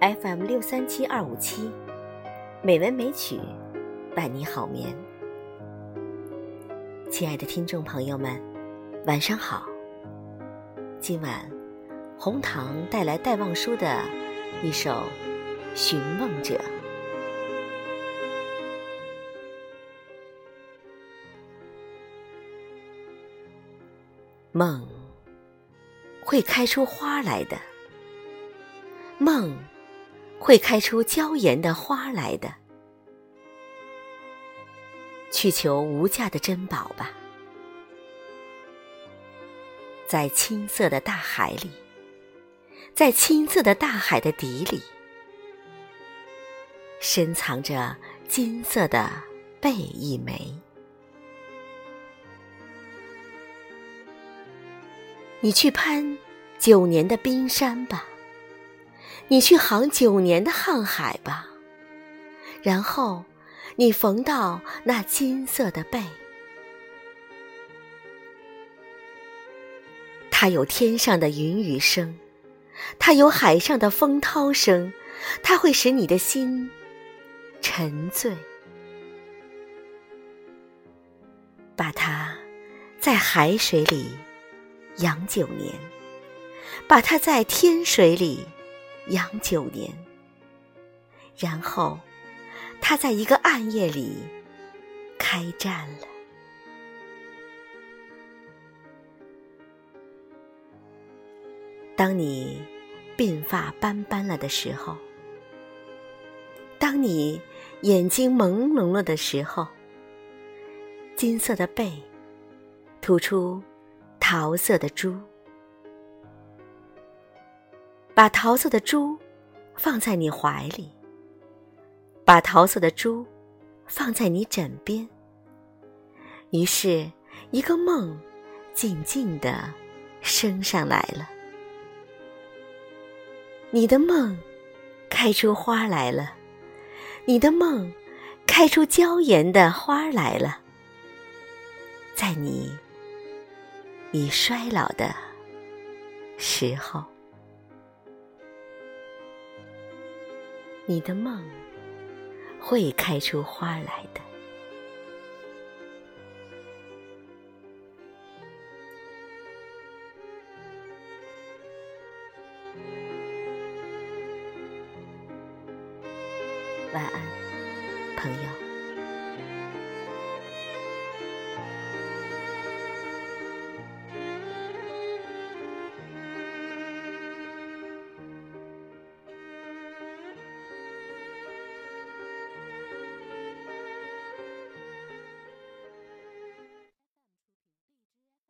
FM 六三七二五七，美文美曲，伴你好眠。亲爱的听众朋友们，晚上好。今晚，红糖带来戴望舒的一首《寻梦者》。梦会开出花来的，梦会开出娇艳的花来的。去求无价的珍宝吧，在青色的大海里，在青色的大海的底里，深藏着金色的贝一枚。你去攀九年的冰山吧，你去航九年的瀚海吧，然后你缝到那金色的背。它有天上的云雨声，它有海上的风涛声，它会使你的心沉醉。把它在海水里。养九年，把它在天水里养九年，然后他在一个暗夜里开战了。当你鬓发斑斑了的时候，当你眼睛朦胧了的时候，金色的背吐出。桃色的珠，把桃色的珠放在你怀里，把桃色的珠放在你枕边。于是，一个梦静静的升上来了。你的梦开出花来了，你的梦开出娇艳的花来了，在你。已衰老的时候，你的梦会开出花来的。晚安，朋友。